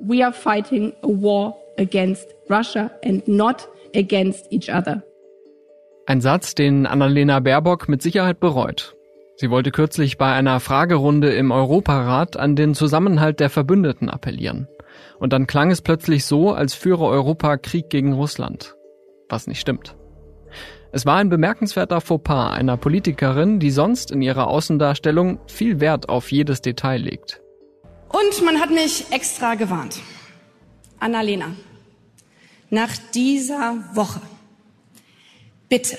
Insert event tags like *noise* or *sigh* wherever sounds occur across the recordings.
we are fighting a war against Russia and not against each other. Ein Satz, den Annalena Baerbock mit Sicherheit bereut. Sie wollte kürzlich bei einer Fragerunde im Europarat an den Zusammenhalt der Verbündeten appellieren. Und dann klang es plötzlich so, als führe Europa Krieg gegen Russland. Was nicht stimmt. Es war ein bemerkenswerter Fauxpas einer Politikerin, die sonst in ihrer Außendarstellung viel Wert auf jedes Detail legt. Und man hat mich extra gewarnt. Annalena, nach dieser Woche, bitte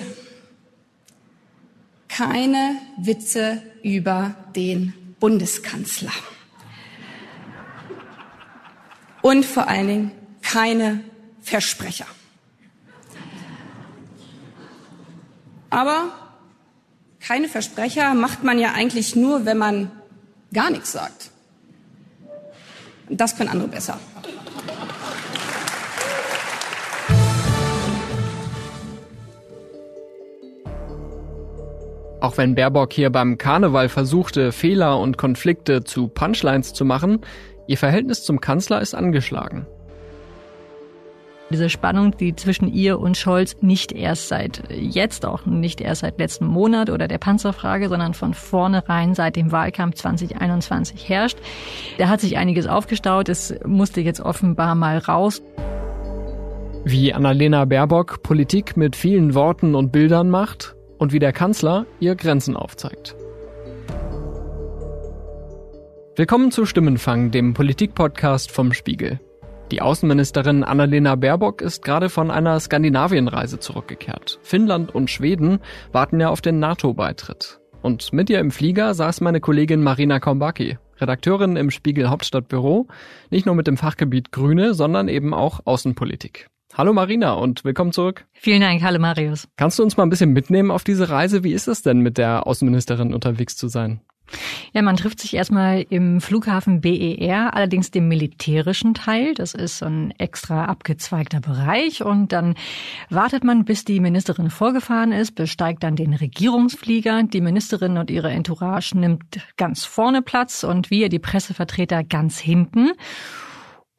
keine Witze über den Bundeskanzler. Und vor allen Dingen keine Versprecher. Aber keine Versprecher macht man ja eigentlich nur, wenn man gar nichts sagt. Das können andere besser. Auch wenn Baerbock hier beim Karneval versuchte, Fehler und Konflikte zu Punchlines zu machen, ihr Verhältnis zum Kanzler ist angeschlagen. Diese Spannung, die zwischen ihr und Scholz nicht erst seit jetzt, auch nicht erst seit letzten Monat oder der Panzerfrage, sondern von vornherein seit dem Wahlkampf 2021 herrscht. Da hat sich einiges aufgestaut. Es musste jetzt offenbar mal raus. Wie Annalena Baerbock Politik mit vielen Worten und Bildern macht und wie der Kanzler ihr Grenzen aufzeigt. Willkommen zu Stimmenfang, dem Politikpodcast vom Spiegel. Die Außenministerin Annalena Baerbock ist gerade von einer Skandinavienreise zurückgekehrt. Finnland und Schweden warten ja auf den NATO-Beitritt. Und mit ihr im Flieger saß meine Kollegin Marina Kombaki, Redakteurin im Spiegel Hauptstadtbüro, nicht nur mit dem Fachgebiet Grüne, sondern eben auch Außenpolitik. Hallo Marina und willkommen zurück. Vielen Dank, hallo Marius. Kannst du uns mal ein bisschen mitnehmen auf diese Reise? Wie ist es denn, mit der Außenministerin unterwegs zu sein? Ja, man trifft sich erstmal im Flughafen BER, allerdings dem militärischen Teil. Das ist so ein extra abgezweigter Bereich. Und dann wartet man, bis die Ministerin vorgefahren ist, besteigt dann den Regierungsflieger. Die Ministerin und ihre Entourage nimmt ganz vorne Platz und wir, die Pressevertreter, ganz hinten.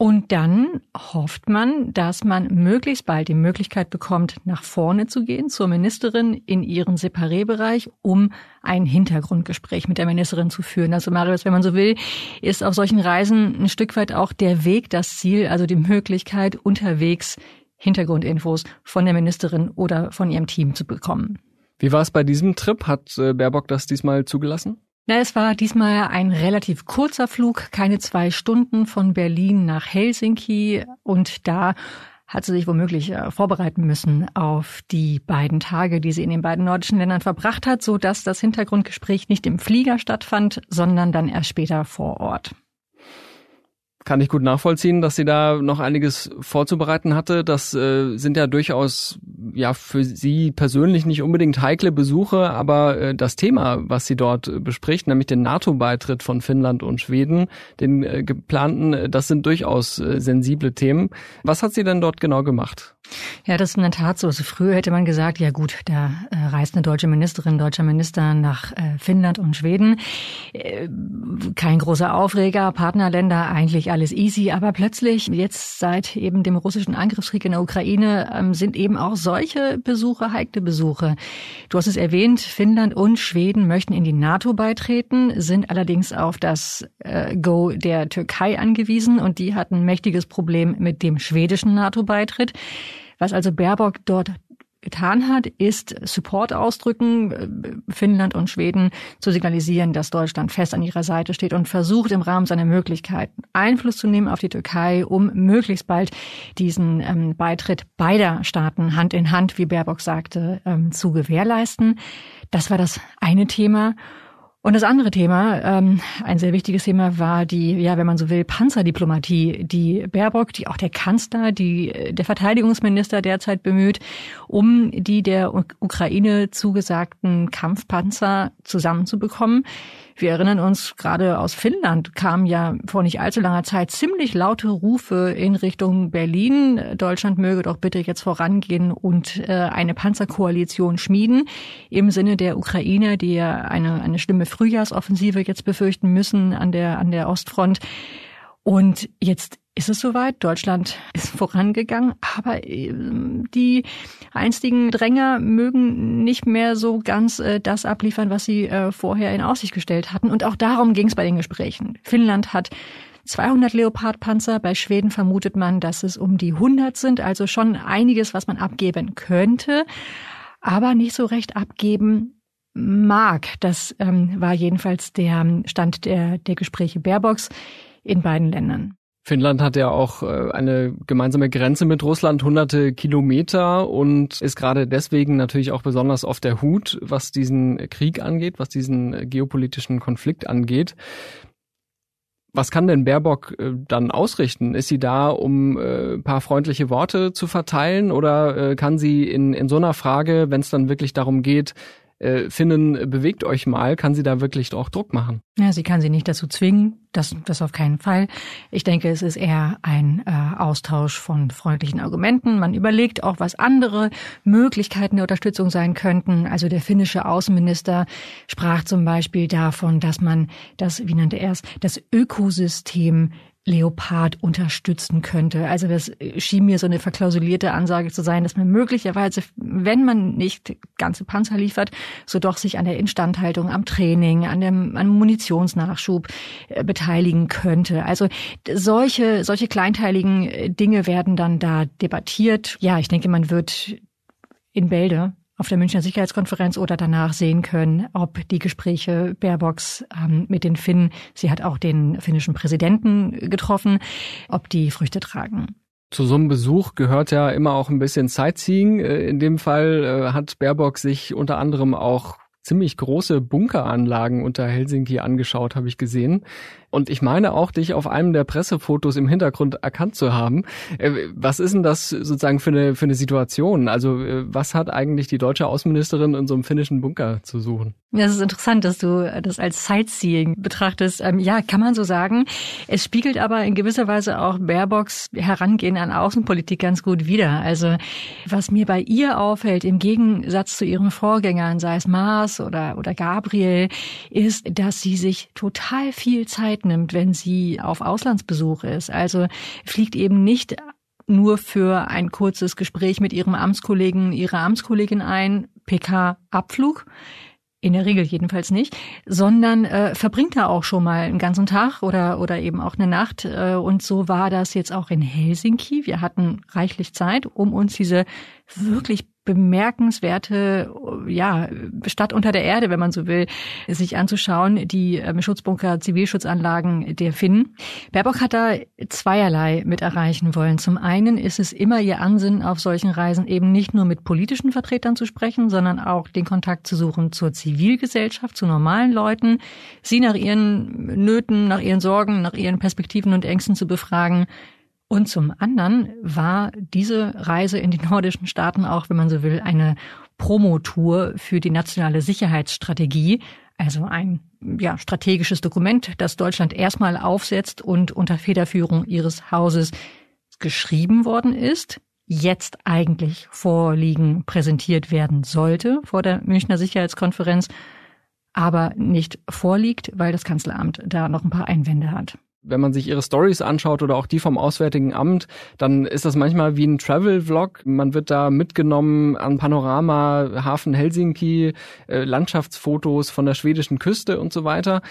Und dann hofft man, dass man möglichst bald die Möglichkeit bekommt, nach vorne zu gehen zur Ministerin in ihren Separé-Bereich, um ein Hintergrundgespräch mit der Ministerin zu führen. Also Marius, wenn man so will, ist auf solchen Reisen ein Stück weit auch der Weg das Ziel, also die Möglichkeit, unterwegs Hintergrundinfos von der Ministerin oder von ihrem Team zu bekommen. Wie war es bei diesem Trip? Hat äh, Baerbock das diesmal zugelassen? Na, es war diesmal ein relativ kurzer Flug, keine zwei Stunden von Berlin nach Helsinki. Und da hat sie sich womöglich äh, vorbereiten müssen auf die beiden Tage, die sie in den beiden nordischen Ländern verbracht hat, so dass das Hintergrundgespräch nicht im Flieger stattfand, sondern dann erst später vor Ort kann ich gut nachvollziehen, dass sie da noch einiges vorzubereiten hatte. Das äh, sind ja durchaus ja für sie persönlich nicht unbedingt heikle Besuche, aber äh, das Thema, was sie dort äh, bespricht, nämlich den NATO-Beitritt von Finnland und Schweden, den äh, geplanten, äh, das sind durchaus äh, sensible Themen. Was hat sie denn dort genau gemacht? Ja, das ist in der Tat so. Also früher hätte man gesagt, ja gut, da äh, reist eine deutsche Ministerin, deutscher Minister nach äh, Finnland und Schweden. Äh, kein großer Aufreger, Partnerländer, eigentlich alles easy. Aber plötzlich, jetzt seit eben dem russischen Angriffskrieg in der Ukraine, ähm, sind eben auch solche Besuche heikle Besuche. Du hast es erwähnt, Finnland und Schweden möchten in die NATO beitreten, sind allerdings auf das äh, Go der Türkei angewiesen und die hat ein mächtiges Problem mit dem schwedischen NATO-Beitritt. Was also Baerbock dort getan hat, ist Support ausdrücken, äh, Finnland und Schweden zu signalisieren, dass Deutschland fest an ihrer Seite steht und versucht im Rahmen seiner Möglichkeiten Einfluss zu nehmen auf die Türkei, um möglichst bald diesen ähm, Beitritt beider Staaten Hand in Hand, wie Baerbock sagte, ähm, zu gewährleisten. Das war das eine Thema. Und das andere Thema, ähm, ein sehr wichtiges Thema, war die, ja, wenn man so will, Panzerdiplomatie, die Baerbock, die auch der Kanzler, die der Verteidigungsminister derzeit bemüht, um die der Ukraine zugesagten Kampfpanzer zusammenzubekommen. Wir erinnern uns, gerade aus Finnland kamen ja vor nicht allzu langer Zeit ziemlich laute Rufe in Richtung Berlin. Deutschland möge doch bitte jetzt vorangehen und äh, eine Panzerkoalition schmieden im Sinne der Ukrainer, die ja eine, eine schlimme Frühjahrsoffensive jetzt befürchten müssen an der, an der Ostfront. Und jetzt ist es soweit. Deutschland ist vorangegangen, aber ähm, die einstigen Dränger mögen nicht mehr so ganz äh, das abliefern, was sie äh, vorher in Aussicht gestellt hatten. Und auch darum ging es bei den Gesprächen. Finnland hat 200 Leopardpanzer. Bei Schweden vermutet man, dass es um die 100 sind. Also schon einiges, was man abgeben könnte, aber nicht so recht abgeben mag. Das ähm, war jedenfalls der Stand der, der Gespräche Baerbocks in beiden Ländern. Finnland hat ja auch äh, eine gemeinsame Grenze mit Russland, hunderte Kilometer und ist gerade deswegen natürlich auch besonders auf der Hut, was diesen Krieg angeht, was diesen geopolitischen Konflikt angeht. Was kann denn Baerbock äh, dann ausrichten? Ist sie da, um äh, ein paar freundliche Worte zu verteilen oder kann sie in, in so einer Frage, wenn es dann wirklich darum geht, äh, Finnen, bewegt euch mal, kann sie da wirklich auch Druck machen? Ja, sie kann sie nicht dazu zwingen, das, das auf keinen Fall. Ich denke, es ist eher ein äh, Austausch von freundlichen Argumenten. Man überlegt auch, was andere Möglichkeiten der Unterstützung sein könnten. Also der finnische Außenminister sprach zum Beispiel davon, dass man das, wie nannte er es, das Ökosystem Leopard unterstützen könnte. Also das schien mir so eine verklausulierte Ansage zu sein, dass man möglicherweise, wenn man nicht ganze Panzer liefert, so doch sich an der Instandhaltung, am Training, an dem, an Munitionsnachschub äh, beteiligen könnte. Also solche, solche kleinteiligen äh, Dinge werden dann da debattiert. Ja, ich denke, man wird in Bälde auf der Münchner Sicherheitskonferenz oder danach sehen können, ob die Gespräche Baerbocks ähm, mit den Finnen, sie hat auch den finnischen Präsidenten getroffen, ob die Früchte tragen. Zu so einem Besuch gehört ja immer auch ein bisschen Sightseeing. Äh, in dem Fall äh, hat Baerbock sich unter anderem auch ziemlich große Bunkeranlagen unter Helsinki angeschaut, habe ich gesehen. Und ich meine auch, dich auf einem der Pressefotos im Hintergrund erkannt zu haben. Äh, was ist denn das sozusagen für eine, für eine Situation? Also äh, was hat eigentlich die deutsche Außenministerin in so einem finnischen Bunker zu suchen? Ja, es ist interessant, dass du das als Sightseeing betrachtest. Ähm, ja, kann man so sagen. Es spiegelt aber in gewisser Weise auch Baerbocks Herangehen an Außenpolitik ganz gut wider. Also was mir bei ihr auffällt, im Gegensatz zu ihren Vorgängern, sei es Maas oder, oder Gabriel, ist, dass sie sich total viel Zeit Zeit nimmt, wenn sie auf Auslandsbesuch ist. Also fliegt eben nicht nur für ein kurzes Gespräch mit ihrem Amtskollegen, ihrer Amtskollegin ein, PK-Abflug, in der Regel jedenfalls nicht, sondern äh, verbringt da auch schon mal einen ganzen Tag oder oder eben auch eine Nacht. Äh, und so war das jetzt auch in Helsinki. Wir hatten reichlich Zeit, um uns diese wirklich bemerkenswerte ja, Stadt unter der Erde, wenn man so will, sich anzuschauen, die ähm, Schutzbunker, Zivilschutzanlagen der Finnen. Baerbock hat da zweierlei mit erreichen wollen. Zum einen ist es immer ihr Ansinnen auf solchen Reisen eben nicht nur mit politischen Vertretern zu sprechen, sondern auch den Kontakt zu suchen zur Zivilgesellschaft, zu normalen Leuten, sie nach ihren Nöten, nach ihren Sorgen, nach ihren Perspektiven und Ängsten zu befragen, und zum anderen war diese Reise in die nordischen Staaten auch, wenn man so will, eine Promotour für die nationale Sicherheitsstrategie, also ein ja, strategisches Dokument, das Deutschland erstmal aufsetzt und unter Federführung ihres Hauses geschrieben worden ist, jetzt eigentlich vorliegen, präsentiert werden sollte vor der Münchner Sicherheitskonferenz, aber nicht vorliegt, weil das Kanzleramt da noch ein paar Einwände hat wenn man sich ihre Stories anschaut oder auch die vom Auswärtigen Amt, dann ist das manchmal wie ein Travel-Vlog. Man wird da mitgenommen an Panorama, Hafen Helsinki, äh, Landschaftsfotos von der schwedischen Küste und so weiter.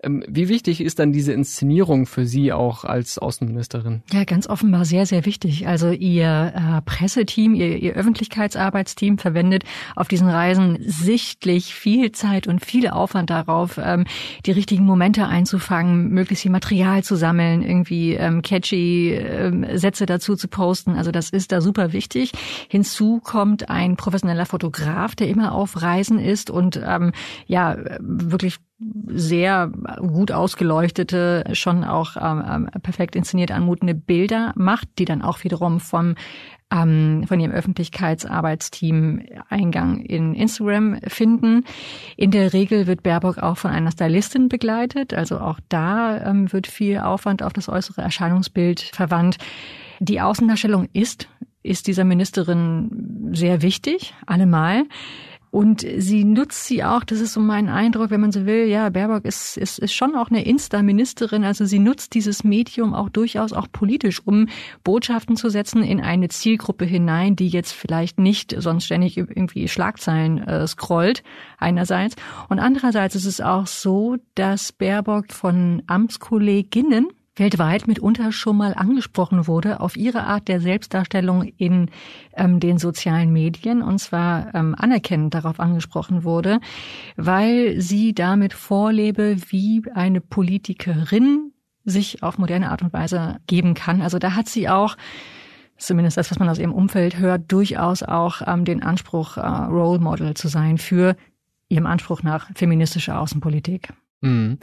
Ähm, wie wichtig ist dann diese Inszenierung für Sie auch als Außenministerin? Ja, ganz offenbar sehr, sehr wichtig. Also Ihr äh, Presseteam, Ihr, Ihr Öffentlichkeitsarbeitsteam verwendet auf diesen Reisen sichtlich viel Zeit und viel Aufwand darauf, ähm, die richtigen Momente einzufangen, möglichst viel Material zu sammeln, irgendwie ähm, catchy ähm, Sätze dazu zu posten. Also das ist da super wichtig. Hinzu kommt ein professioneller Fotograf, der immer auf Reisen ist und ähm, ja wirklich sehr gut ausgeleuchtete, schon auch ähm, ähm, perfekt inszeniert anmutende Bilder macht, die dann auch wiederum vom ähm, von ihrem Öffentlichkeitsarbeitsteam Eingang in Instagram finden. In der Regel wird Baerbock auch von einer Stylistin begleitet, also auch da ähm, wird viel Aufwand auf das äußere Erscheinungsbild verwandt. Die Außendarstellung ist ist dieser Ministerin sehr wichtig, allemal. Und sie nutzt sie auch, das ist so mein Eindruck, wenn man so will, ja, Baerbock ist, ist, ist schon auch eine Insta-Ministerin, also sie nutzt dieses Medium auch durchaus auch politisch, um Botschaften zu setzen in eine Zielgruppe hinein, die jetzt vielleicht nicht sonst ständig irgendwie Schlagzeilen äh, scrollt, einerseits. Und andererseits ist es auch so, dass Baerbock von Amtskolleginnen weltweit mitunter schon mal angesprochen wurde auf ihre Art der Selbstdarstellung in ähm, den sozialen Medien und zwar ähm, anerkennend darauf angesprochen wurde, weil sie damit vorlebe, wie eine Politikerin sich auf moderne Art und Weise geben kann. Also da hat sie auch zumindest das, was man aus ihrem Umfeld hört, durchaus auch ähm, den Anspruch, äh, Role Model zu sein für ihrem Anspruch nach feministischer Außenpolitik. Mhm.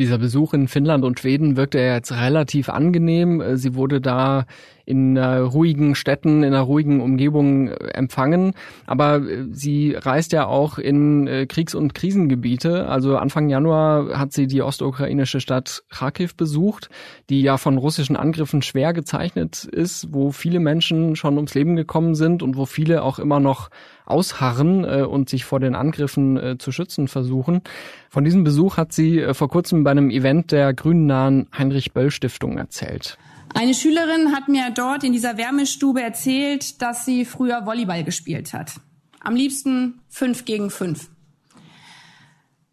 Dieser Besuch in Finnland und Schweden wirkte ja jetzt relativ angenehm. Äh, sie wurde da in äh, ruhigen Städten, in einer ruhigen Umgebung äh, empfangen. Aber sie reist ja auch in Kriegs- und Krisengebiete. Also Anfang Januar hat sie die osteukrainische Stadt Kharkiv besucht, die ja von russischen Angriffen schwer gezeichnet ist, wo viele Menschen schon ums Leben gekommen sind und wo viele auch immer noch ausharren äh, und sich vor den Angriffen äh, zu schützen versuchen. Von diesem Besuch hat sie äh, vor kurzem bei einem Event der grünnahen Heinrich Böll Stiftung erzählt. Eine Schülerin hat mir dort in dieser Wärmestube erzählt, dass sie früher Volleyball gespielt hat. Am liebsten fünf gegen fünf.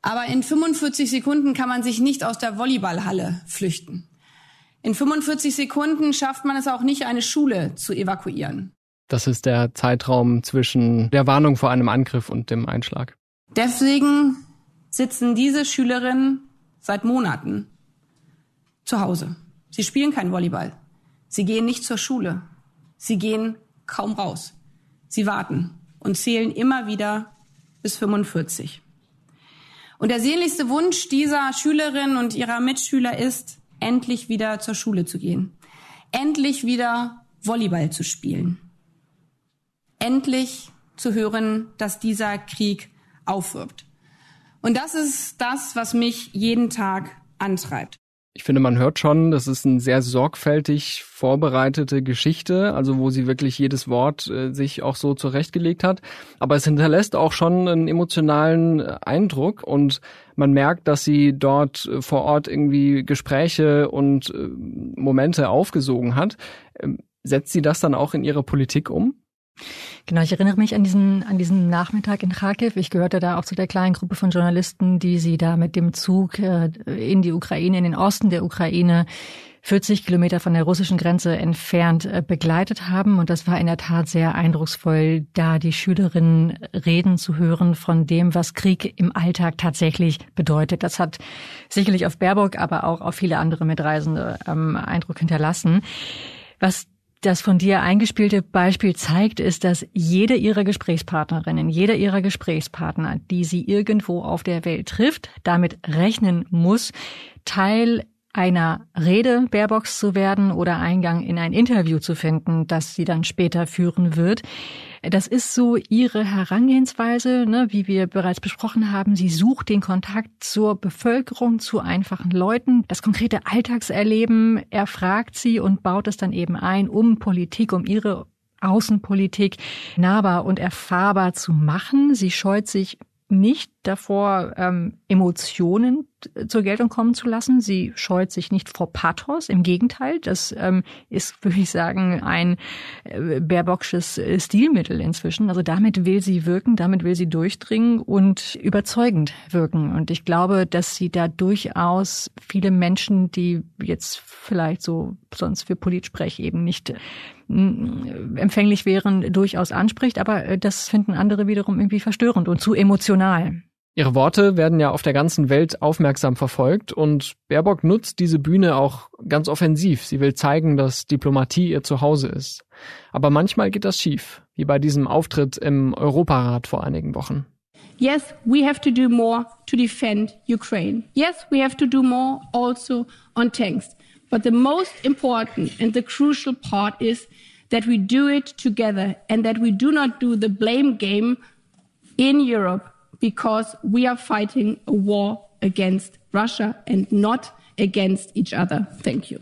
Aber in 45 Sekunden kann man sich nicht aus der Volleyballhalle flüchten. In 45 Sekunden schafft man es auch nicht, eine Schule zu evakuieren. Das ist der Zeitraum zwischen der Warnung vor einem Angriff und dem Einschlag. Deswegen sitzen diese Schülerinnen seit Monaten zu Hause. Sie spielen kein Volleyball. Sie gehen nicht zur Schule. Sie gehen kaum raus. Sie warten und zählen immer wieder bis 45. Und der sehnlichste Wunsch dieser Schülerin und ihrer Mitschüler ist, endlich wieder zur Schule zu gehen. Endlich wieder Volleyball zu spielen endlich zu hören, dass dieser Krieg aufwirbt. Und das ist das, was mich jeden Tag antreibt. Ich finde, man hört schon, das ist eine sehr sorgfältig vorbereitete Geschichte, also wo sie wirklich jedes Wort äh, sich auch so zurechtgelegt hat. Aber es hinterlässt auch schon einen emotionalen Eindruck und man merkt, dass sie dort äh, vor Ort irgendwie Gespräche und äh, Momente aufgesogen hat. Ähm, setzt sie das dann auch in ihre Politik um? Genau, ich erinnere mich an diesen, an diesen Nachmittag in Kharkiv. Ich gehörte da auch zu der kleinen Gruppe von Journalisten, die sie da mit dem Zug äh, in die Ukraine, in den Osten der Ukraine, 40 Kilometer von der russischen Grenze entfernt äh, begleitet haben. Und das war in der Tat sehr eindrucksvoll, da die Schülerinnen reden zu hören von dem, was Krieg im Alltag tatsächlich bedeutet. Das hat sicherlich auf Baerbock, aber auch auf viele andere Mitreisende ähm, Eindruck hinterlassen. Was das von dir eingespielte Beispiel zeigt, ist, dass jede ihrer Gesprächspartnerinnen, jeder ihrer Gesprächspartner, die sie irgendwo auf der Welt trifft, damit rechnen muss, Teil einer Rede Baerbocks zu werden oder Eingang in ein Interview zu finden, das sie dann später führen wird. Das ist so ihre Herangehensweise, ne, wie wir bereits besprochen haben. Sie sucht den Kontakt zur Bevölkerung, zu einfachen Leuten, das konkrete Alltagserleben erfragt sie und baut es dann eben ein, um Politik, um ihre Außenpolitik nahbar und erfahrbar zu machen. Sie scheut sich nicht davor, ähm, Emotionen zur Geltung kommen zu lassen. Sie scheut sich nicht vor Pathos. Im Gegenteil, das ähm, ist, *laughs* würde ich sagen, ein äh, Baerbocksches äh, Stilmittel inzwischen. Also damit will sie wirken, damit will sie durchdringen und überzeugend wirken. Und ich glaube, dass sie da durchaus viele Menschen, die jetzt vielleicht so sonst für Politsprech eben nicht empfänglich wären, durchaus anspricht, aber äh, das finden andere wiederum irgendwie verstörend und zu emotional. Ihre Worte werden ja auf der ganzen Welt aufmerksam verfolgt und Baerbock nutzt diese Bühne auch ganz offensiv. Sie will zeigen, dass Diplomatie ihr Zuhause ist. Aber manchmal geht das schief, wie bei diesem Auftritt im Europarat vor einigen Wochen. Yes, we have to do more to defend Ukraine. Yes, we have to do more also on tanks. But the most important and the crucial part is that we do it together and that we do not do the blame game in Europe because we are fighting a war against Russia and not against each other. Thank you.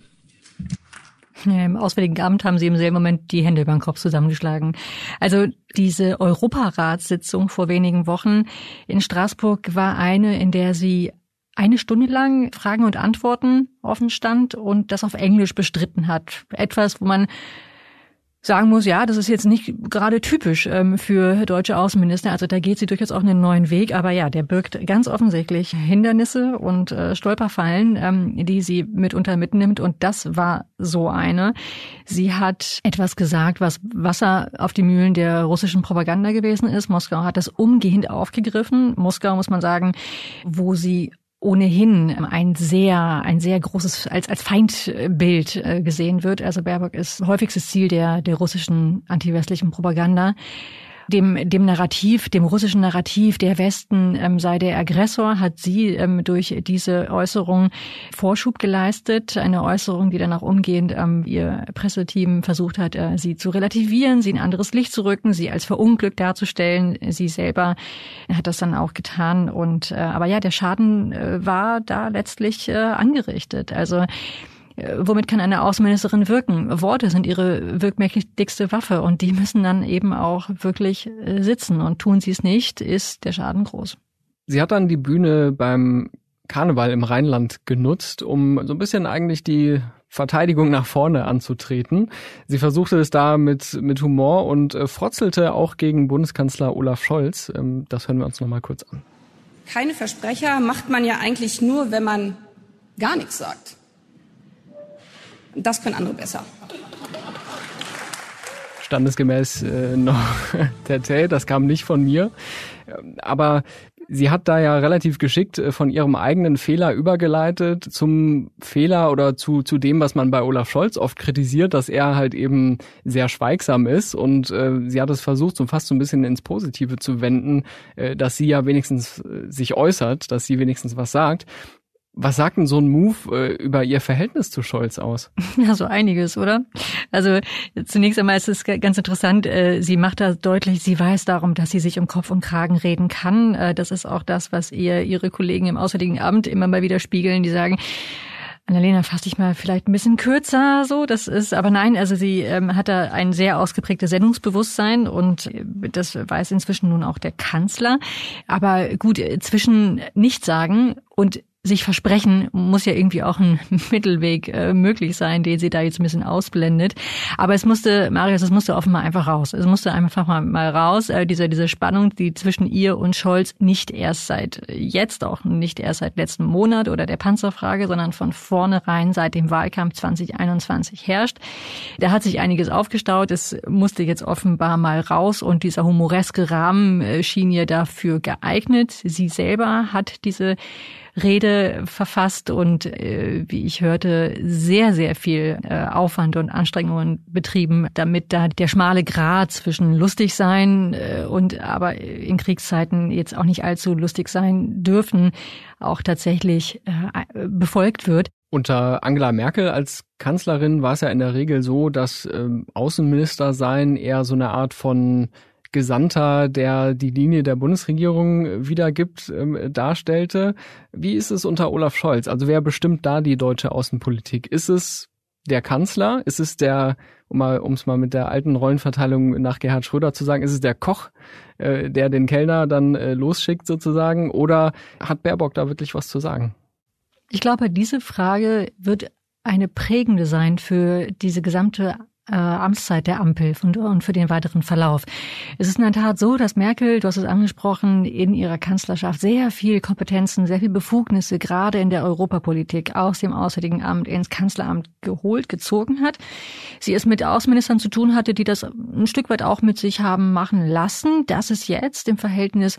Im Auswärtigen Amt haben sie im selben Moment die Hände über den Kopf zusammengeschlagen. Also diese Europaratssitzung vor wenigen Wochen in Straßburg war eine, in der sie eine Stunde lang Fragen und Antworten offen stand und das auf Englisch bestritten hat. Etwas, wo man sagen muss, ja, das ist jetzt nicht gerade typisch ähm, für deutsche Außenminister. Also da geht sie durchaus auch einen neuen Weg. Aber ja, der birgt ganz offensichtlich Hindernisse und äh, Stolperfallen, ähm, die sie mitunter mitnimmt. Und das war so eine. Sie hat etwas gesagt, was Wasser auf die Mühlen der russischen Propaganda gewesen ist. Moskau hat das umgehend aufgegriffen. Moskau, muss man sagen, wo sie ohnehin ein sehr, ein sehr großes, als, als Feindbild äh, gesehen wird. Also Baerbock ist häufigstes Ziel der, der russischen antiwestlichen Propaganda dem, dem Narrativ, dem russischen Narrativ, der Westen ähm, sei der Aggressor, hat sie ähm, durch diese Äußerung Vorschub geleistet. Eine Äußerung, die dann auch umgehend ähm, ihr Presseteam versucht hat, äh, sie zu relativieren, sie in anderes Licht zu rücken, sie als verunglückt darzustellen. Sie selber hat das dann auch getan. Und äh, aber ja, der Schaden äh, war da letztlich äh, angerichtet. Also womit kann eine Außenministerin wirken? Worte sind ihre wirkmächtigste Waffe und die müssen dann eben auch wirklich äh, sitzen. Und tun sie es nicht, ist der Schaden groß. Sie hat dann die Bühne beim Karneval im Rheinland genutzt, um so ein bisschen eigentlich die Verteidigung nach vorne anzutreten. Sie versuchte es da mit, mit Humor und äh, frotzelte auch gegen Bundeskanzler Olaf Scholz. Ähm, das hören wir uns nochmal kurz an. Keine Versprecher macht man ja eigentlich nur, wenn man gar nichts sagt. Das können andere besser. Standesgemäß äh, noch *laughs* Tete, das kam nicht von mir. Aber sie hat da ja relativ geschickt äh, von ihrem eigenen Fehler übergeleitet zum Fehler oder zu, zu dem, was man bei Olaf Scholz oft kritisiert, dass er halt eben sehr schweigsam ist. Und äh, sie hat es versucht, so fast so ein bisschen ins Positive zu wenden, äh, dass sie ja wenigstens äh, sich äußert, dass sie wenigstens was sagt. Was sagt denn so ein Move äh, über Ihr Verhältnis zu Scholz aus? *laughs* Ja, so einiges, oder? Also zunächst einmal ist es ganz interessant, äh, sie macht da deutlich, sie weiß darum, dass sie sich um Kopf und Kragen reden kann. Äh, das ist auch das, was ihr ihre Kollegen im Auswärtigen Amt immer mal wieder spiegeln, die sagen, Annalena, fass dich mal vielleicht ein bisschen kürzer, so. Das ist, aber nein, also sie ähm, hat da ein sehr ausgeprägtes Sendungsbewusstsein und äh, das weiß inzwischen nun auch der Kanzler. Aber gut, äh, zwischen Nichtsagen und sich versprechen, muss ja irgendwie auch ein *laughs* Mittelweg äh, möglich sein, den sie da jetzt ein bisschen ausblendet. Aber es musste, Marius, es musste offenbar einfach raus. Es musste einfach mal, mal raus, äh, diese, diese Spannung, die zwischen ihr und Scholz nicht erst seit jetzt, auch nicht erst seit letzten Monat oder der Panzerfrage, sondern von vornherein seit dem Wahlkampf 2021 herrscht. Da hat sich einiges aufgestaut. Es musste jetzt offenbar mal raus und dieser humoreske Rahmen äh, schien ihr dafür geeignet. Sie selber hat diese Rede verfasst und, äh, wie ich hörte, sehr, sehr viel äh, Aufwand und Anstrengungen betrieben, damit da der schmale Grat zwischen lustig sein äh, und aber in Kriegszeiten jetzt auch nicht allzu lustig sein dürfen, auch tatsächlich äh, befolgt wird. Unter Angela Merkel als Kanzlerin war es ja in der Regel so, dass ähm, Außenminister sein eher so eine Art von Gesandter, der die Linie der Bundesregierung wiedergibt, ähm, darstellte. Wie ist es unter Olaf Scholz? Also wer bestimmt da die deutsche Außenpolitik? Ist es der Kanzler? Ist es der, um um es mal mit der alten Rollenverteilung nach Gerhard Schröder zu sagen, ist es der Koch, äh, der den Kellner dann äh, losschickt sozusagen? Oder hat Baerbock da wirklich was zu sagen? Ich glaube, diese Frage wird eine prägende sein für diese gesamte äh, Amtszeit der Ampel und für den weiteren Verlauf. Es ist in der Tat so, dass Merkel, du hast es angesprochen, in ihrer Kanzlerschaft sehr viel Kompetenzen, sehr viel Befugnisse gerade in der Europapolitik aus dem Auswärtigen Amt ins Kanzleramt geholt, gezogen hat. Sie es mit Außenministern zu tun hatte, die das ein Stück weit auch mit sich haben machen lassen. Das ist jetzt im Verhältnis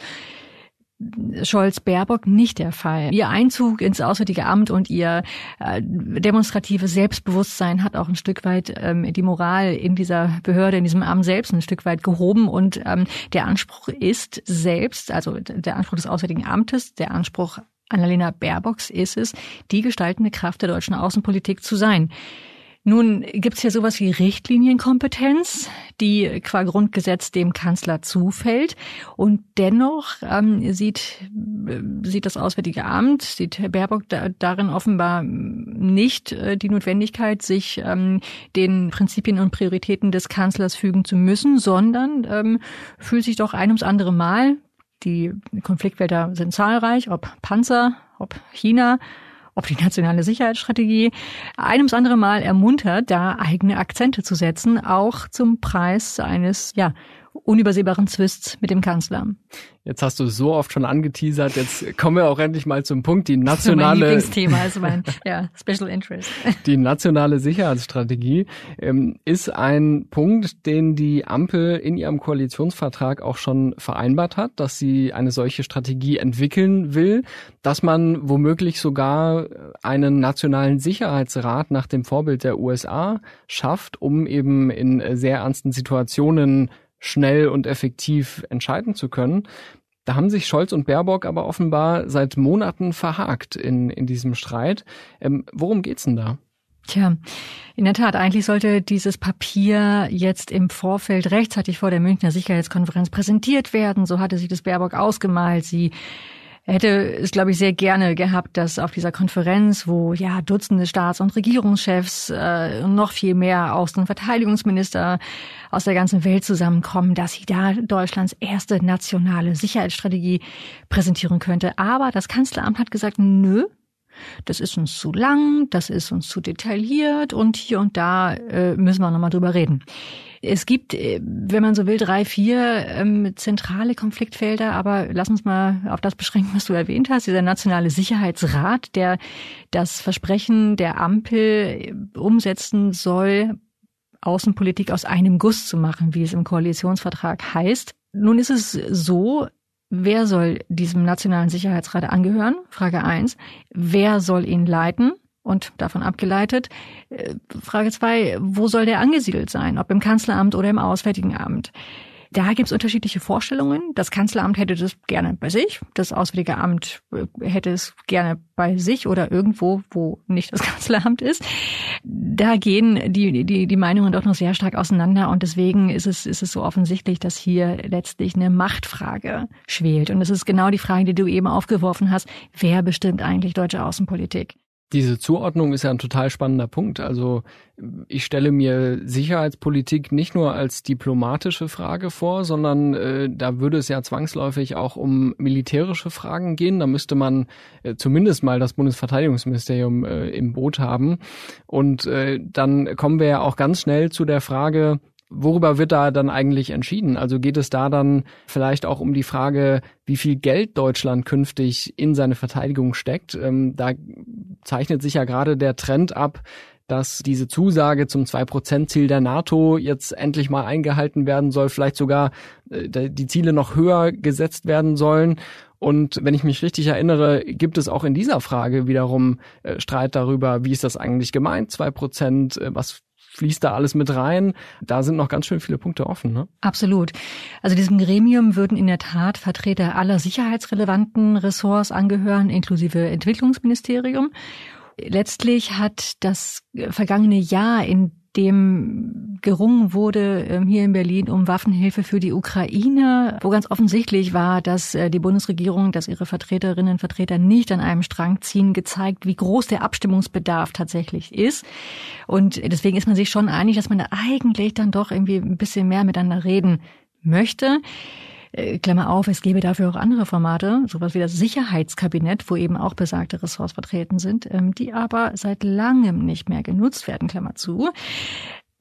Scholz-Baerbock nicht der Fall. Ihr Einzug ins Auswärtige Amt und ihr äh, demonstratives Selbstbewusstsein hat auch ein Stück weit ähm, die Moral in dieser Behörde, in diesem Amt selbst ein Stück weit gehoben. Und ähm, der Anspruch ist selbst, also der Anspruch des Auswärtigen Amtes, der Anspruch Annalena Baerbocks ist es, die gestaltende Kraft der deutschen Außenpolitik zu sein. Nun gibt es ja sowas wie Richtlinienkompetenz, die qua Grundgesetz dem Kanzler zufällt. Und dennoch ähm, sieht, äh, sieht das Auswärtige Amt, sieht Herr Baerbock da, darin offenbar nicht äh, die Notwendigkeit, sich ähm, den Prinzipien und Prioritäten des Kanzlers fügen zu müssen, sondern ähm, fühlt sich doch ein ums andere Mal, die Konfliktfelder sind zahlreich, ob Panzer, ob China, ob die nationale Sicherheitsstrategie ein ums andere Mal ermuntert, da eigene Akzente zu setzen, auch zum Preis eines ja, unübersehbaren Twists mit dem Kanzler. Jetzt hast du so oft schon angeteasert, jetzt kommen wir auch endlich mal zum Punkt. Die nationale. mein Lieblingsthema ist mein ja, Special Interest. *laughs* Die nationale Sicherheitsstrategie ähm, ist ein Punkt, den die Ampel in ihrem Koalitionsvertrag auch schon vereinbart hat, dass sie eine solche Strategie entwickeln will, dass man womöglich sogar einen nationalen Sicherheitsrat nach dem Vorbild der USA schafft, um eben in sehr ernsten Situationen schnell und effektiv entscheiden zu können. Da haben sich Scholz und Baerbock aber offenbar seit Monaten verhakt in, in diesem Streit. Ähm, worum geht's denn da? Tja, in der Tat, eigentlich sollte dieses Papier jetzt im Vorfeld rechtzeitig vor der Münchner Sicherheitskonferenz präsentiert werden. So hatte sich das Baerbock ausgemalt. Sie er hätte es, glaube ich, sehr gerne gehabt, dass auf dieser Konferenz, wo ja Dutzende Staats- und Regierungschefs äh, noch viel mehr Außen- und Verteidigungsminister aus der ganzen Welt zusammenkommen, dass sie da Deutschlands erste nationale Sicherheitsstrategie präsentieren könnte. Aber das Kanzleramt hat gesagt, nö, das ist uns zu lang, das ist uns zu detailliert und hier und da äh, müssen wir nochmal drüber reden. Es gibt, äh, wenn man so will, drei, vier ähm, zentrale Konfliktfelder, aber lass uns mal auf das beschränken, was du erwähnt hast. Dieser nationale Sicherheitsrat, der das Versprechen der Ampel äh, umsetzen soll, Außenpolitik aus einem Guss zu machen, wie es im Koalitionsvertrag heißt. Nun ist es so, wer soll diesem Nationalen Sicherheitsrat angehören? Frage eins. Wer soll ihn leiten? Und davon abgeleitet, äh, Frage zwei, wo soll der angesiedelt sein? Ob im Kanzleramt oder im Auswärtigen Amt? Da gibt es unterschiedliche Vorstellungen. Das Kanzleramt hätte das gerne bei sich, das Auswärtige Amt äh, hätte es gerne bei sich oder irgendwo, wo nicht das *laughs* Kanzleramt ist. Da gehen die, die, die Meinungen doch noch sehr stark auseinander und deswegen ist es, ist es so offensichtlich, dass hier letztlich eine Machtfrage schwelt. Und es ist genau die Frage, die du eben aufgeworfen hast. Wer bestimmt eigentlich deutsche Außenpolitik? Diese Zuordnung ist ja ein total spannender Punkt. Also ich stelle mir Sicherheitspolitik nicht nur als diplomatische Frage vor, sondern äh, da würde es ja zwangsläufig auch um militärische Fragen gehen. Da müsste man äh, zumindest mal das Bundesverteidigungsministerium äh, im Boot haben. Und äh, dann kommen wir ja auch ganz schnell zu der Frage, Worüber wird da dann eigentlich entschieden? Also geht es da dann vielleicht auch um die Frage, wie viel Geld Deutschland künftig in seine Verteidigung steckt? Ähm, da zeichnet sich ja gerade der Trend ab, dass diese Zusage zum 2%-Ziel der NATO jetzt endlich mal eingehalten werden soll, vielleicht sogar äh, die Ziele noch höher gesetzt werden sollen. Und wenn ich mich richtig erinnere, gibt es auch in dieser Frage wiederum äh, Streit darüber, wie ist das eigentlich gemeint, 2%, äh, was fließt da alles mit rein. Da sind noch ganz schön viele Punkte offen. Ne? Absolut. Also diesem Gremium würden in der Tat Vertreter aller sicherheitsrelevanten Ressorts angehören, inklusive Entwicklungsministerium. Letztlich hat das vergangene Jahr, in dem gerungen wurde ähm, hier in Berlin um Waffenhilfe für die Ukraine, wo ganz offensichtlich war, dass äh, die Bundesregierung, dass ihre Vertreterinnen und Vertreter nicht an einem Strang ziehen, gezeigt, wie groß der Abstimmungsbedarf tatsächlich ist. Und deswegen ist man sich schon einig, dass man da eigentlich dann doch irgendwie ein bisschen mehr miteinander reden möchte. Äh, Klammer auf, es gäbe dafür auch andere Formate, sowas wie das Sicherheitskabinett, wo eben auch besagte Ressorts vertreten sind, ähm, die aber seit langem nicht mehr genutzt werden, Klammer zu.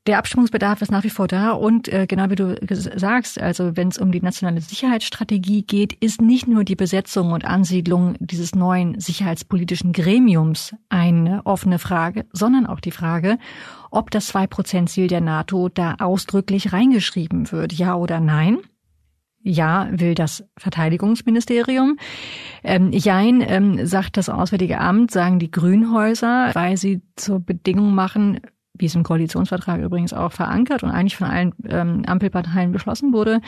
Der Abstimmungsbedarf ist nach wie vor da und äh, genau wie du sagst, also wenn es um die nationale Sicherheitsstrategie geht, ist nicht nur die Besetzung und Ansiedlung dieses neuen sicherheitspolitischen Gremiums eine offene Frage, sondern auch die Frage, ob das Zwei-Prozent-Ziel der NATO da ausdrücklich reingeschrieben wird, ja oder nein. Ja, will das Verteidigungsministerium. Ähm, Jein, ähm, sagt das Auswärtige Amt, sagen die Grünhäuser, weil sie zur Bedingung machen, wie es im Koalitionsvertrag übrigens auch verankert und eigentlich von allen ähm, Ampelparteien beschlossen wurde,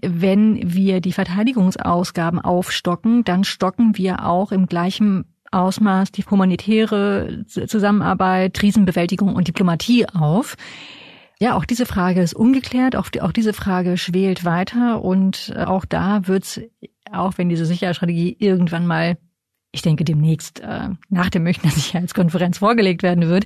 wenn wir die Verteidigungsausgaben aufstocken, dann stocken wir auch im gleichen Ausmaß die humanitäre Zusammenarbeit, Krisenbewältigung und Diplomatie auf. Ja, auch diese Frage ist ungeklärt, auch, auch diese Frage schwelt weiter und äh, auch da wird es, auch wenn diese Sicherheitsstrategie irgendwann mal ich denke demnächst äh, nach der Münchner *laughs* Sicherheitskonferenz vorgelegt werden wird,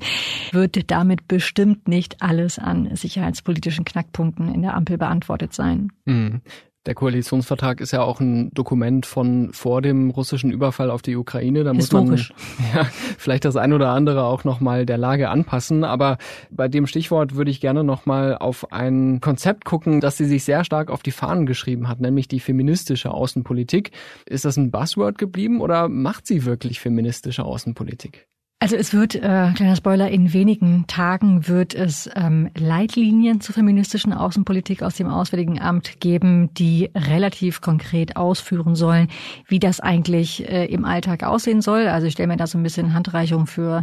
wird damit bestimmt nicht alles an sicherheitspolitischen Knackpunkten in der Ampel beantwortet sein. Mhm. Der Koalitionsvertrag ist ja auch ein Dokument von vor dem russischen Überfall auf die Ukraine. Da muss man *laughs* ja, vielleicht das ein oder andere auch nochmal der Lage anpassen. Aber bei dem Stichwort würde ich gerne nochmal auf ein Konzept gucken, das sie sich sehr stark auf die Fahnen geschrieben hat, nämlich die feministische Außenpolitik. Ist das ein Buzzword geblieben oder macht sie wirklich feministische Außenpolitik? Also es wird, äh, kleiner Spoiler, in wenigen Tagen wird es ähm, Leitlinien zur feministischen Außenpolitik aus dem Auswärtigen Amt geben, die relativ konkret ausführen sollen, wie das eigentlich äh, im Alltag aussehen soll. Also ich stelle mir da so ein bisschen Handreichung für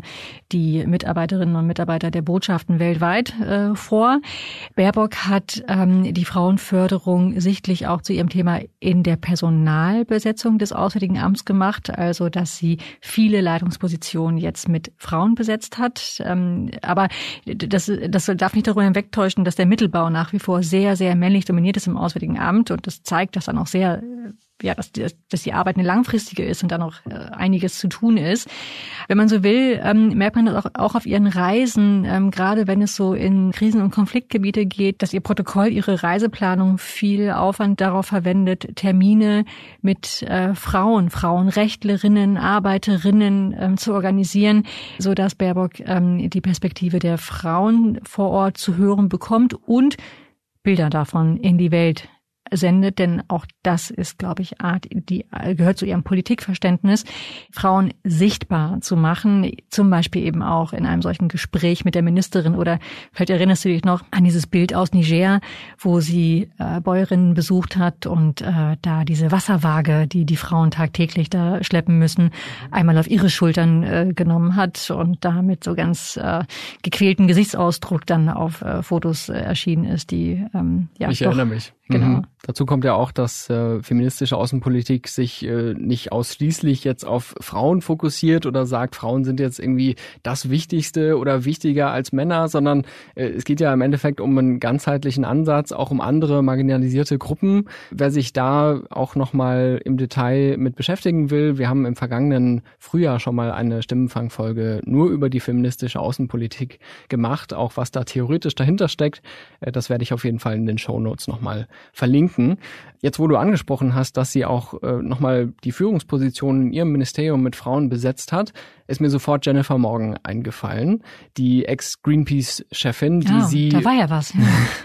die Mitarbeiterinnen und Mitarbeiter der Botschaften weltweit äh, vor. Baerbock hat ähm, die Frauenförderung sichtlich auch zu ihrem Thema in der Personalbesetzung des Auswärtigen Amts gemacht, also dass sie viele Leitungspositionen jetzt mit Frauen besetzt hat. Ähm, aber das, das darf nicht darüber hinwegtäuschen, dass der Mittelbau nach wie vor sehr, sehr männlich dominiert ist im Auswärtigen Amt. Und das zeigt, dass dann auch sehr ja, dass, die, dass die Arbeit eine langfristige ist und da noch äh, einiges zu tun ist. Wenn man so will, ähm, merkt man das auch, auch auf ihren Reisen, ähm, gerade wenn es so in Krisen- und Konfliktgebiete geht, dass ihr Protokoll, ihre Reiseplanung viel Aufwand darauf verwendet, Termine mit äh, Frauen, Frauenrechtlerinnen, Arbeiterinnen ähm, zu organisieren, so dass Baerbock ähm, die Perspektive der Frauen vor Ort zu hören bekommt und Bilder davon in die Welt sendet, denn auch das ist, glaube ich, Art, die gehört zu ihrem Politikverständnis, Frauen sichtbar zu machen, zum Beispiel eben auch in einem solchen Gespräch mit der Ministerin oder vielleicht erinnerst du dich noch an dieses Bild aus Niger, wo sie äh, Bäuerinnen besucht hat und äh, da diese Wasserwaage, die die Frauen tagtäglich da schleppen müssen, einmal auf ihre Schultern äh, genommen hat und damit so ganz äh, gequälten Gesichtsausdruck dann auf äh, Fotos äh, erschienen ist, die ähm, ja ich doch, erinnere mich. Genau. Mhm. Dazu kommt ja auch, dass äh, feministische Außenpolitik sich äh, nicht ausschließlich jetzt auf Frauen fokussiert oder sagt, Frauen sind jetzt irgendwie das Wichtigste oder wichtiger als Männer, sondern äh, es geht ja im Endeffekt um einen ganzheitlichen Ansatz, auch um andere marginalisierte Gruppen. Wer sich da auch nochmal im Detail mit beschäftigen will, wir haben im vergangenen Frühjahr schon mal eine Stimmenfangfolge nur über die feministische Außenpolitik gemacht, auch was da theoretisch dahinter steckt. Äh, das werde ich auf jeden Fall in den Show Notes nochmal verlinken. Jetzt, wo du angesprochen hast, dass sie auch äh, nochmal die Führungsposition in ihrem Ministerium mit Frauen besetzt hat, ist mir sofort Jennifer Morgan eingefallen, die Ex-Greenpeace-Chefin, die oh, sie, da war ja was,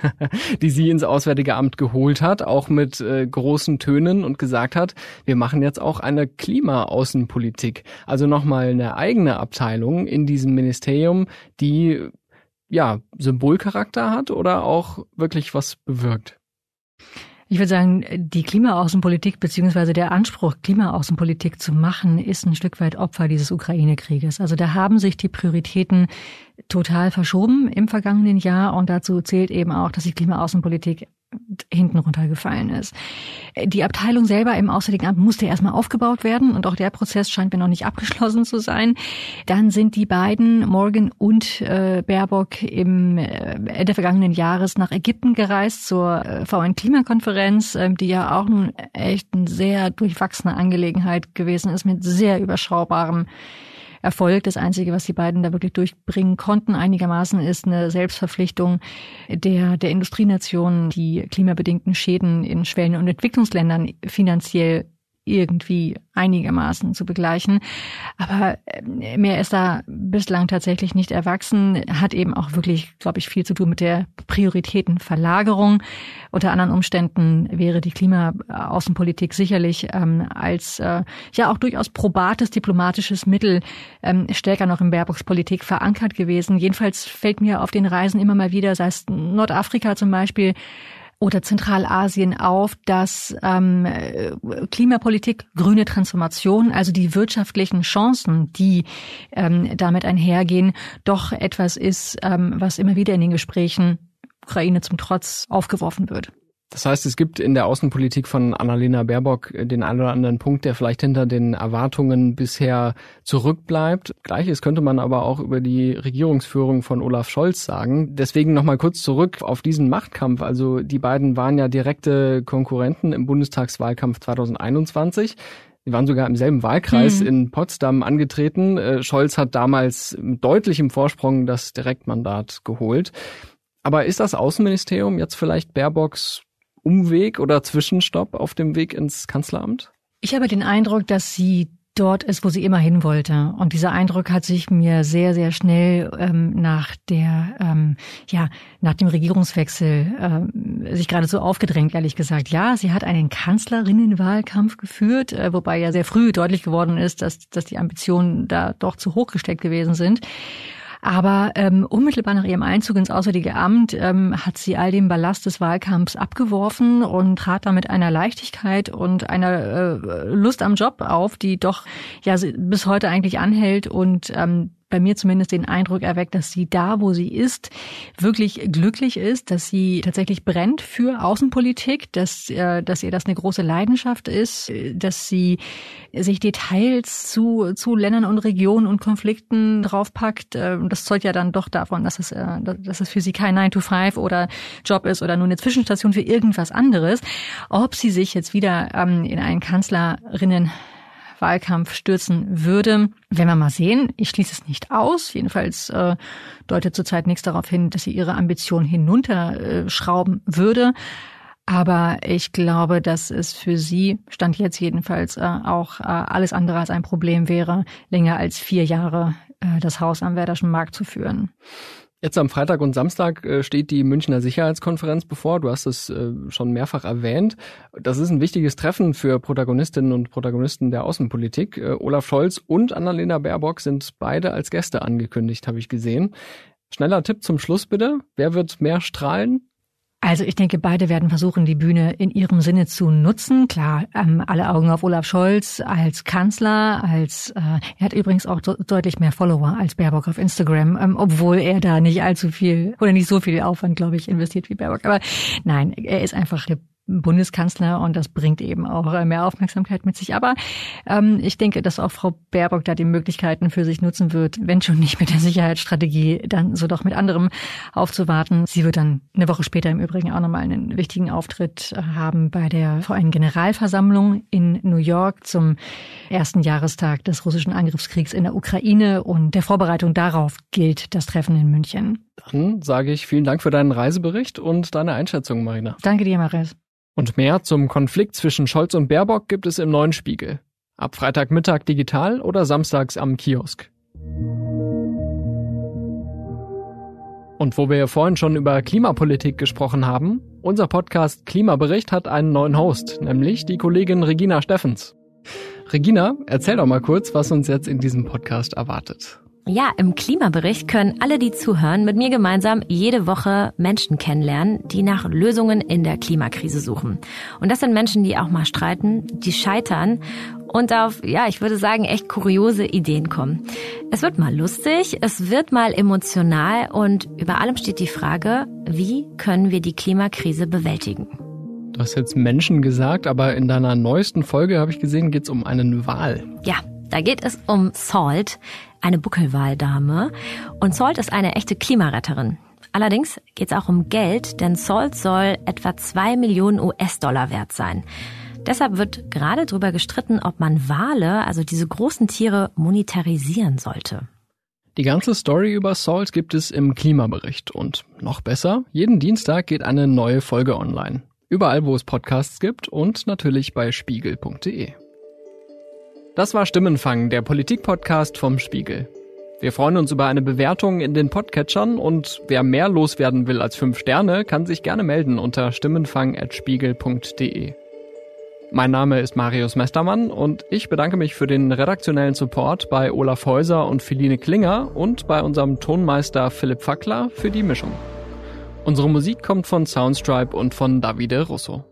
*laughs* die sie ins Auswärtige Amt geholt hat, auch mit äh, großen Tönen und gesagt hat, wir machen jetzt auch eine Klimaaußenpolitik, also nochmal eine eigene Abteilung in diesem Ministerium, die ja, Symbolcharakter hat oder auch wirklich was bewirkt? Ich würde sagen, die Klimaaußenpolitik beziehungsweise der Anspruch, Klimaaußenpolitik zu machen, ist ein Stück weit Opfer dieses Ukraine-Krieges. Also da haben sich die Prioritäten total verschoben im vergangenen Jahr und dazu zählt eben auch, dass die Klimaaußenpolitik hinten runtergefallen ist. Die Abteilung selber im Auswärtigen Amt musste erstmal aufgebaut werden und auch der Prozess scheint mir noch nicht *laughs* abgeschlossen zu sein. Dann sind die beiden, Morgan und äh, Baerbock, im äh, Ende vergangenen Jahres nach Ägypten gereist zur äh, VN-Klimakonferenz, äh, die ja auch nun echt eine sehr durchwachsene Angelegenheit gewesen ist mit sehr überschaubarem Erfolg. Das Einzige, was die beiden da wirklich durchbringen konnten, einigermaßen, ist eine Selbstverpflichtung der, der Industrienationen, die klimabedingten Schäden in Schwellen- und Entwicklungsländern finanziell irgendwie einigermaßen zu begleichen. Aber äh, mehr ist da bislang tatsächlich nicht erwachsen, hat eben auch wirklich, glaube ich, viel zu tun mit der Prioritätenverlagerung. Unter anderen Umständen wäre die Klimaaußenpolitik sicherlich ähm, als äh, ja auch durchaus probates diplomatisches Mittel ähm, stärker noch in Baerbocks Politik verankert gewesen. Jedenfalls fällt mir auf den Reisen immer mal wieder, sei es Nordafrika zum Beispiel, oder Zentralasien auf, dass ähm, Klimapolitik, grüne Transformation, also die wirtschaftlichen Chancen, die ähm, damit einhergehen, doch etwas ist, ähm, was immer wieder in den Gesprächen Ukraine zum Trotz aufgeworfen wird. Das heißt, es gibt in der Außenpolitik von Annalena Baerbock den einen oder anderen Punkt, der vielleicht hinter den Erwartungen bisher zurückbleibt. Gleiches könnte man aber auch über die Regierungsführung von Olaf Scholz sagen. Deswegen nochmal kurz zurück auf diesen Machtkampf. Also die beiden waren ja direkte Konkurrenten im Bundestagswahlkampf 2021. Sie waren sogar im selben Wahlkreis mhm. in Potsdam angetreten. Äh, Scholz hat damals mit deutlichem Vorsprung das Direktmandat geholt. Aber ist das Außenministerium jetzt vielleicht Baerbocks Umweg oder Zwischenstopp auf dem Weg ins Kanzleramt? Ich habe den Eindruck, dass sie dort ist, wo sie immer hin wollte. Und dieser Eindruck hat sich mir sehr, sehr schnell ähm, nach der, ähm, ja, nach dem Regierungswechsel ähm, sich geradezu aufgedrängt, ehrlich gesagt. Ja, sie hat einen Kanzlerinnenwahlkampf geführt, äh, wobei ja sehr früh deutlich geworden ist, dass, dass die Ambitionen da doch zu hoch gesteckt gewesen sind. Aber ähm, unmittelbar nach ihrem Einzug ins Auswärtige Amt ähm, hat sie all den Ballast des Wahlkampfs abgeworfen und trat da mit einer Leichtigkeit und einer äh, Lust am Job auf, die doch ja bis heute eigentlich anhält und ähm, bei mir zumindest den Eindruck erweckt, dass sie da, wo sie ist, wirklich glücklich ist, dass sie tatsächlich brennt für Außenpolitik, dass, äh, dass ihr das eine große Leidenschaft ist, dass sie sich Details zu, zu Ländern und Regionen und Konflikten draufpackt. Äh, das zeugt ja dann doch davon, dass es, äh, dass es für sie kein 9-to-5 oder Job ist oder nur eine Zwischenstation für irgendwas anderes. Ob sie sich jetzt wieder ähm, in einen Kanzlerinnen Wahlkampf stürzen würde. Wenn wir mal sehen. Ich schließe es nicht aus. Jedenfalls äh, deutet zurzeit nichts darauf hin, dass sie ihre Ambition hinunterschrauben würde. Aber ich glaube, dass es für sie, stand jetzt jedenfalls, äh, auch äh, alles andere als ein Problem wäre, länger als vier Jahre äh, das Haus am Werderschen Markt zu führen. Jetzt am Freitag und Samstag äh, steht die Münchner Sicherheitskonferenz bevor. Du hast es äh, schon mehrfach erwähnt. Das ist ein wichtiges Treffen für Protagonistinnen und Protagonisten der Außenpolitik. Äh, Olaf Scholz und Annalena Baerbock sind beide als Gäste angekündigt, habe ich gesehen. Schneller Tipp zum Schluss bitte. Wer wird mehr strahlen? Also ich denke, beide werden versuchen, die Bühne in ihrem Sinne zu nutzen. Klar, ähm, alle Augen auf Olaf Scholz als Kanzler, als äh, er hat übrigens auch deutlich mehr Follower als Baerbock auf Instagram, ähm, obwohl er da nicht allzu viel oder nicht so viel Aufwand, glaube ich, investiert wie Baerbock. Aber nein, er ist einfach der Bundeskanzler und das bringt eben auch äh, mehr Aufmerksamkeit mit sich. Aber ähm, ich denke, dass auch Frau Baerbock da die Möglichkeiten für sich nutzen wird, wenn schon nicht mit der Sicherheitsstrategie, dann so doch mit anderem aufzuwarten. Sie wird dann eine Woche später im Übrigen auch nochmal einen wichtigen Auftritt äh, haben bei der VN-Generalversammlung in New York zum ersten Jahrestag des russischen Angriffskriegs in der Ukraine und der Vorbereitung darauf gilt das Treffen in München. Dann sage ich vielen Dank für deinen Reisebericht und deine Einschätzung, Marina. Danke dir, Maris. Und mehr zum Konflikt zwischen Scholz und Baerbock gibt es im neuen Spiegel. Ab Freitagmittag digital oder samstags am Kiosk. Und wo wir vorhin schon über Klimapolitik gesprochen haben, unser Podcast Klimabericht hat einen neuen Host, nämlich die Kollegin Regina Steffens. Regina, erzähl doch mal kurz, was uns jetzt in diesem Podcast erwartet. Ja, im Klimabericht können alle, die zuhören, mit mir gemeinsam jede Woche Menschen kennenlernen, die nach Lösungen in der Klimakrise suchen. Und das sind Menschen, die auch mal streiten, die scheitern und auf, ja, ich würde sagen, echt kuriose Ideen kommen. Es wird mal lustig, es wird mal emotional und über allem steht die Frage, wie können wir die Klimakrise bewältigen? Du hast jetzt Menschen gesagt, aber in deiner neuesten Folge habe ich gesehen, geht es um einen Wal. Ja, da geht es um Salt, eine Buckelwaldame. Und Salt ist eine echte Klimaretterin. Allerdings geht es auch um Geld, denn Salt soll etwa zwei Millionen US-Dollar wert sein. Deshalb wird gerade darüber gestritten, ob man Wale, also diese großen Tiere, monetarisieren sollte. Die ganze Story über Salt gibt es im Klimabericht und noch besser, jeden Dienstag geht eine neue Folge online. Überall, wo es Podcasts gibt und natürlich bei spiegel.de. Das war Stimmenfang, der Politik-Podcast vom Spiegel. Wir freuen uns über eine Bewertung in den Podcatchern und wer mehr loswerden will als fünf Sterne, kann sich gerne melden unter stimmenfang.spiegel.de. Mein Name ist Marius Mestermann und ich bedanke mich für den redaktionellen Support bei Olaf Häuser und Philine Klinger und bei unserem Tonmeister Philipp Fackler für die Mischung. Unsere Musik kommt von Soundstripe und von Davide Russo.